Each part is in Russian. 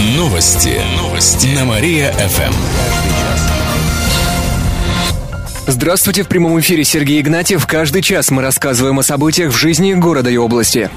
Новости. Новости. На Мария-ФМ. Здравствуйте, в прямом эфире Сергей Игнатьев. Каждый час мы рассказываем о событиях в жизни города и области.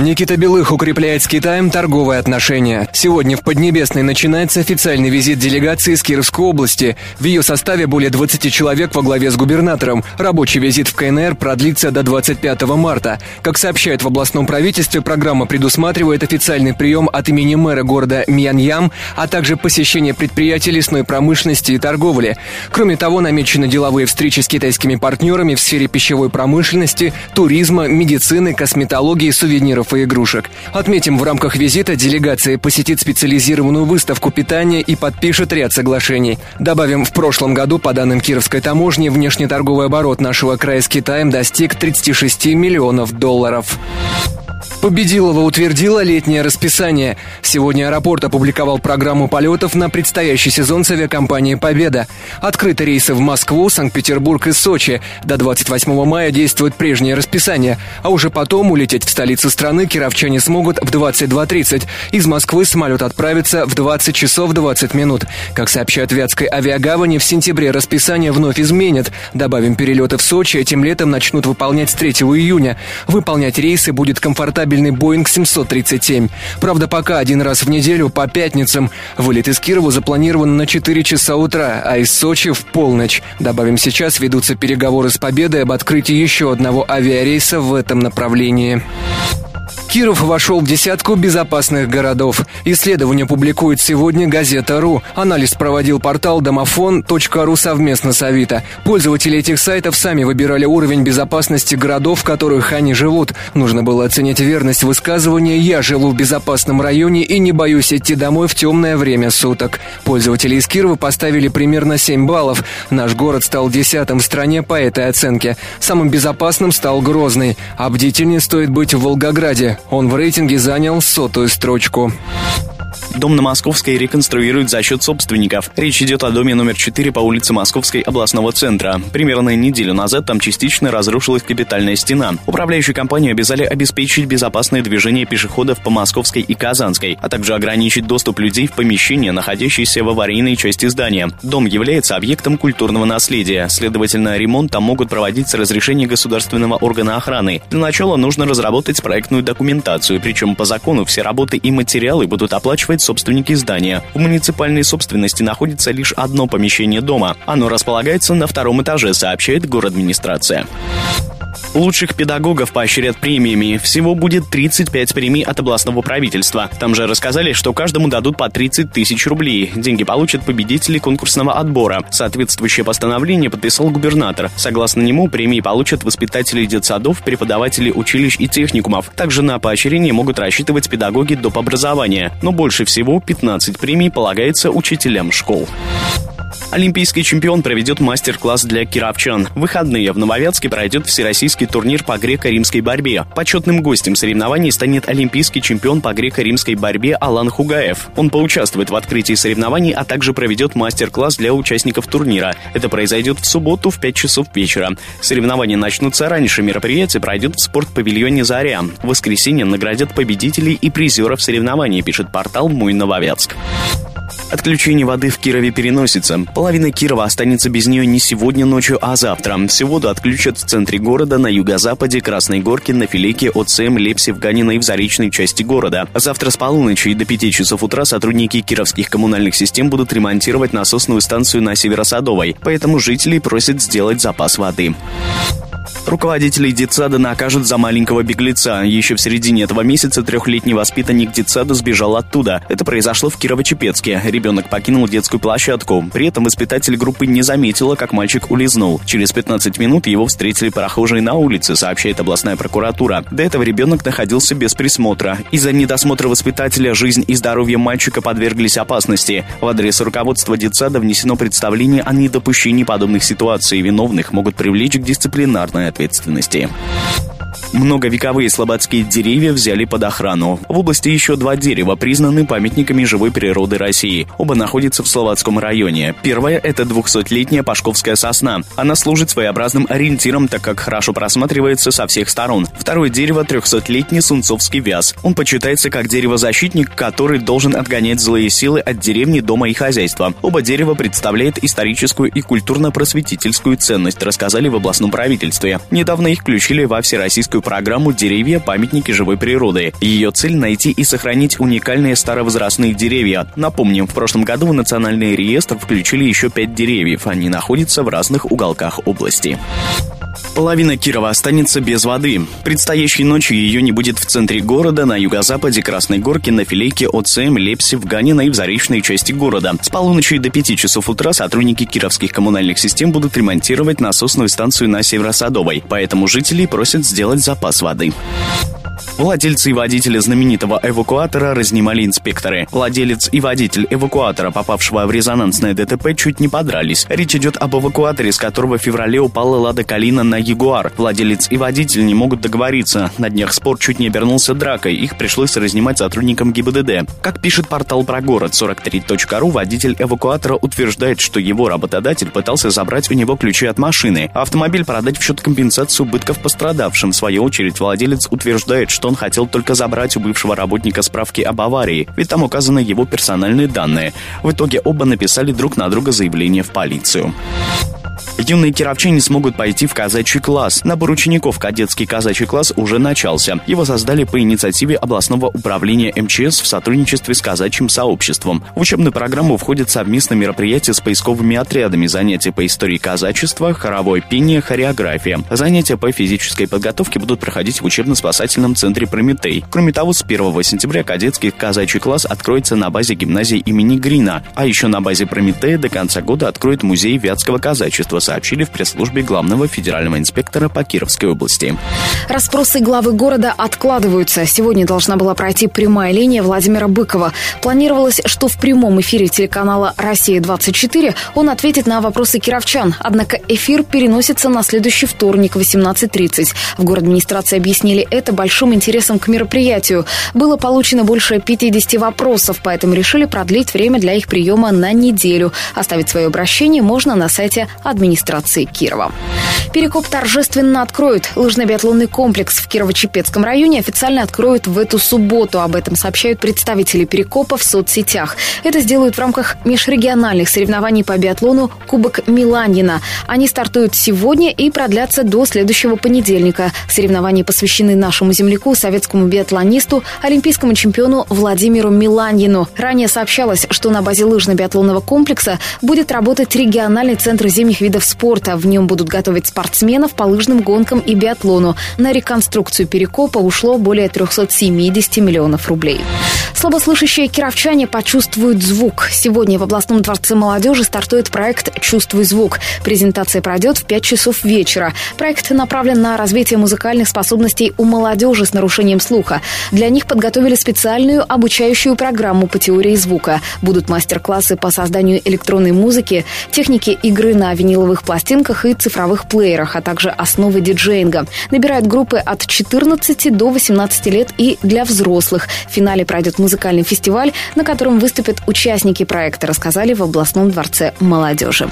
Никита Белых укрепляет с Китаем торговые отношения. Сегодня в Поднебесной начинается официальный визит делегации из Кировской области. В ее составе более 20 человек во главе с губернатором. Рабочий визит в КНР продлится до 25 марта. Как сообщают в областном правительстве, программа предусматривает официальный прием от имени мэра города Мьяньям, а также посещение предприятий лесной промышленности и торговли. Кроме того, намечены деловые встречи с китайскими партнерами в сфере пищевой промышленности, туризма, медицины, косметологии, сувениров товаров и игрушек. Отметим, в рамках визита делегация посетит специализированную выставку питания и подпишет ряд соглашений. Добавим, в прошлом году, по данным Кировской таможни, внешнеторговый оборот нашего края с Китаем достиг 36 миллионов долларов. Победилова утвердила летнее расписание. Сегодня аэропорт опубликовал программу полетов на предстоящий сезон с авиакомпанией «Победа». Открыты рейсы в Москву, Санкт-Петербург и Сочи. До 28 мая действует прежнее расписание. А уже потом улететь в столицу страны кировчане смогут в 22.30. Из Москвы самолет отправится в 20 часов 20 минут. Как сообщают Вятской авиагавани, в сентябре расписание вновь изменят. Добавим перелеты в Сочи, этим летом начнут выполнять с 3 июня. Выполнять рейсы будет комфортабельно комфортабельный Boeing 737. Правда, пока один раз в неделю по пятницам. Вылет из Кирова запланирован на 4 часа утра, а из Сочи в полночь. Добавим, сейчас ведутся переговоры с Победой об открытии еще одного авиарейса в этом направлении. Киров вошел в десятку безопасных городов. Исследование публикует сегодня газета «Ру». Анализ проводил портал домофон.ру совместно с Авито. Пользователи этих сайтов сами выбирали уровень безопасности городов, в которых они живут. Нужно было оценить верность высказывания «Я живу в безопасном районе и не боюсь идти домой в темное время суток». Пользователи из Кирова поставили примерно 7 баллов. Наш город стал десятым в стране по этой оценке. Самым безопасным стал Грозный. А бдительнее стоит быть в Волгограде. Он в рейтинге занял сотую строчку. Дом на Московской реконструируют за счет собственников. Речь идет о доме номер 4 по улице Московской областного центра. Примерно неделю назад там частично разрушилась капитальная стена. Управляющую компанию обязали обеспечить безопасное движение пешеходов по Московской и Казанской, а также ограничить доступ людей в помещения, находящиеся в аварийной части здания. Дом является объектом культурного наследия. Следовательно, ремонт там могут проводить с разрешения государственного органа охраны. Для начала нужно разработать проектную документацию, причем по закону все работы и материалы будут оплачивать собственники здания. В муниципальной собственности находится лишь одно помещение дома. Оно располагается на втором этаже, сообщает город администрация. Лучших педагогов поощрят премиями. Всего будет 35 премий от областного правительства. Там же рассказали, что каждому дадут по 30 тысяч рублей. Деньги получат победители конкурсного отбора. Соответствующее постановление подписал губернатор. Согласно нему, премии получат воспитатели детсадов, преподаватели училищ и техникумов. Также на поощрение могут рассчитывать педагоги доп. образования. Но больше всего 15 премий полагается учителям школ. Олимпийский чемпион проведет мастер-класс для кировчан. В выходные в Нововятске пройдет всероссийский турнир по греко-римской борьбе. Почетным гостем соревнований станет олимпийский чемпион по греко-римской борьбе Алан Хугаев. Он поучаствует в открытии соревнований, а также проведет мастер-класс для участников турнира. Это произойдет в субботу в 5 часов вечера. Соревнования начнутся раньше. Мероприятие пройдет в спортпавильоне «Заря». В воскресенье наградят победителей и призеров соревнований, пишет портал «Мой Нововятск». Отключение воды в Кирове переносится. Половина Кирова останется без нее не сегодня ночью, а завтра. Всю воду отключат в центре города, на юго-западе, Красной Горке, на Филике, ОЦМ, Лепсе, в Ганино и в заречной части города. Завтра с полуночи и до 5 часов утра сотрудники кировских коммунальных систем будут ремонтировать насосную станцию на Северосадовой, поэтому жителей просят сделать запас воды. Руководителей детсада накажут за маленького беглеца. Еще в середине этого месяца трехлетний воспитанник детсада сбежал оттуда. Это произошло в Кирово-Чепецке. Ребенок покинул детскую площадку. При этом воспитатель группы не заметила, как мальчик улизнул. Через 15 минут его встретили прохожие на улице, сообщает областная прокуратура. До этого ребенок находился без присмотра. Из-за недосмотра воспитателя жизнь и здоровье мальчика подверглись опасности. В адрес руководства детсада внесено представление о недопущении подобных ситуаций. Виновных могут привлечь к дисциплинарной ответственности. Многовековые слободские деревья взяли под охрану. В области еще два дерева признаны памятниками живой природы России. Оба находятся в Словацком районе. Первое – это 200-летняя пашковская сосна. Она служит своеобразным ориентиром, так как хорошо просматривается со всех сторон. Второе дерево – 300-летний сунцовский вяз. Он почитается как дерево-защитник, который должен отгонять злые силы от деревни, дома и хозяйства. Оба дерева представляют историческую и культурно-просветительскую ценность, рассказали в областном правительстве. Недавно их включили во всероссийскую программу «Деревья. Памятники живой природы». Ее цель – найти и сохранить уникальные старовозрастные деревья. Напомним, в прошлом году в национальный реестр включили еще пять деревьев. Они находятся в разных уголках области. Половина Кирова останется без воды. Предстоящей ночью ее не будет в центре города, на юго-западе Красной Горки, на Филейке, ОЦМ, Лепсе, в Ганина и в заречной части города. С полуночи до 5 часов утра сотрудники кировских коммунальных систем будут ремонтировать насосную станцию на Северо-Садовой, поэтому жителей просят сделать запас воды. Владельцы и водители знаменитого эвакуатора разнимали инспекторы. Владелец и водитель эвакуатора, попавшего в резонансное ДТП, чуть не подрались. Речь идет об эвакуаторе, с которого в феврале упала Лада Калина на Ягуар. Владелец и водитель не могут договориться. На днях спор чуть не обернулся дракой. Их пришлось разнимать сотрудникам ГИБДД. Как пишет портал про город 43.ru, водитель эвакуатора утверждает, что его работодатель пытался забрать у него ключи от машины, а автомобиль продать в счет компенсации убытков пострадавшим. В свою очередь, владелец утверждает, что он хотел только забрать у бывшего работника справки об аварии, ведь там указаны его персональные данные. В итоге оба написали друг на друга заявление в полицию. Юные кировчане смогут пойти в казачий класс. Набор учеников кадетский казачий класс уже начался. Его создали по инициативе областного управления МЧС в сотрудничестве с казачьим сообществом. В учебную программу входят совместные мероприятия с поисковыми отрядами, занятия по истории казачества, хоровое пение, хореография. Занятия по физической подготовке будут проходить в учебно-спасательном центре «Прометей». Кроме того, с 1 сентября кадетский казачий класс откроется на базе гимназии имени Грина, а еще на базе «Прометея» до конца года откроет музей вятского казачества, сообщили в пресс-службе главного федерального инспектора по Кировской области. Расспросы главы города откладываются. Сегодня должна была пройти прямая линия Владимира Быкова. Планировалось, что в прямом эфире телеканала «Россия-24» он ответит на вопросы кировчан. Однако эфир переносится на следующий вторник, 18.30. В город администрации объяснили это большим интересом к мероприятию. Было получено больше 50 вопросов, поэтому решили продлить время для их приема на неделю. Оставить свое обращение можно на сайте администрации администрации Кирова. Перекоп торжественно откроют. Лыжно-биатлонный комплекс в Кирово-Чепецком районе официально откроют в эту субботу. Об этом сообщают представители Перекопа в соцсетях. Это сделают в рамках межрегиональных соревнований по биатлону Кубок Миланина. Они стартуют сегодня и продлятся до следующего понедельника. Соревнования посвящены нашему земляку, советскому биатлонисту, олимпийскому чемпиону Владимиру Миланину. Ранее сообщалось, что на базе лыжно-биатлонного комплекса будет работать региональный центр зимних видов спорта. В нем будут готовить спортсменов по лыжным гонкам и биатлону. На реконструкцию Перекопа ушло более 370 миллионов рублей. Слабослышащие кировчане почувствуют звук. Сегодня в областном дворце молодежи стартует проект «Чувствуй звук». Презентация пройдет в 5 часов вечера. Проект направлен на развитие музыкальных способностей у молодежи с нарушением слуха. Для них подготовили специальную обучающую программу по теории звука. Будут мастер-классы по созданию электронной музыки, техники игры на виниловых пластинках и цифровых плеерах, а также основы диджеинга. Набирают группы от 14 до 18 лет и для взрослых. В финале пройдет музыкальный фестиваль, на котором выступят участники проекта, рассказали в областном дворце молодежи.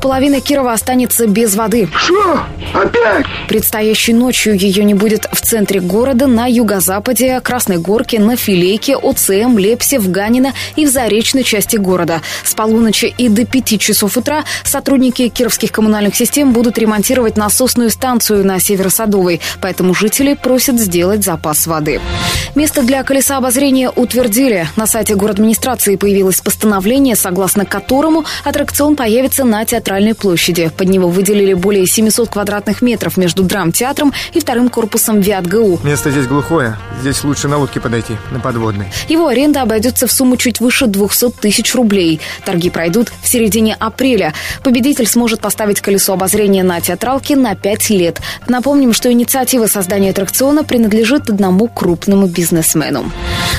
Половина Кирова останется без воды. Что? Опять? Предстоящей ночью ее не будет в центре города, на юго-западе, Красной Горке, на Филейке, ОЦМ, Лепсе, в Ганино и в заречной части города. С полуночи и до 5 часов утра сотрудники кировских коммунальных систем будут ремонтировать насосную станцию на Северо-Садовой, поэтому жители просят сделать запас воды. Место для колеса обозрения утвердили. На сайте администрации появилось постановление, согласно которому аттракцион появится на Театральной площади. Под него выделили более 700 квадратных метров между драмтеатром и вторым корпусом ВИАТГУ. Место здесь глухое. Здесь лучше на лодке подойти, на подводной. Его аренда обойдется в сумму чуть выше 200 тысяч рублей. Торги пройдут в середине апреля. Победитель сможет поставить поставить колесо обозрения на театралке на 5 лет. Напомним, что инициатива создания аттракциона принадлежит одному крупному бизнесмену.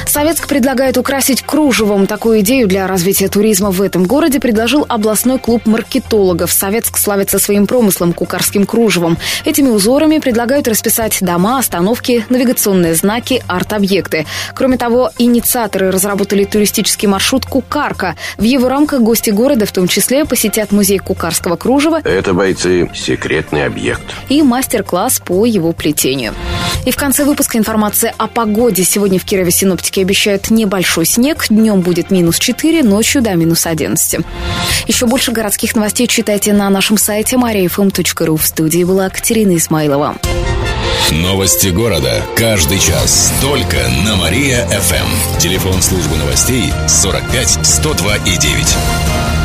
Советск предлагает украсить кружевом. Такую идею для развития туризма в этом городе предложил областной клуб маркетологов. Советск славится своим промыслом кукарским кружевом. Этими узорами предлагают расписать дома, остановки, навигационные знаки, арт-объекты. Кроме того, инициаторы разработали туристический маршрут «Кукарка». В его рамках гости города в том числе посетят музей кукарского кружева. Это, бойцы, секретный объект. И мастер-класс по его плетению. И в конце выпуска информация о погоде. Сегодня в Кирове синоптики обещают небольшой снег. Днем будет минус 4, ночью до минус 11. Еще больше городских новостей читайте на нашем сайте mariafm.ru. В студии была Катерина Исмайлова. Новости города. Каждый час. Только на Мария-ФМ. Телефон службы новостей 45 102 и 9.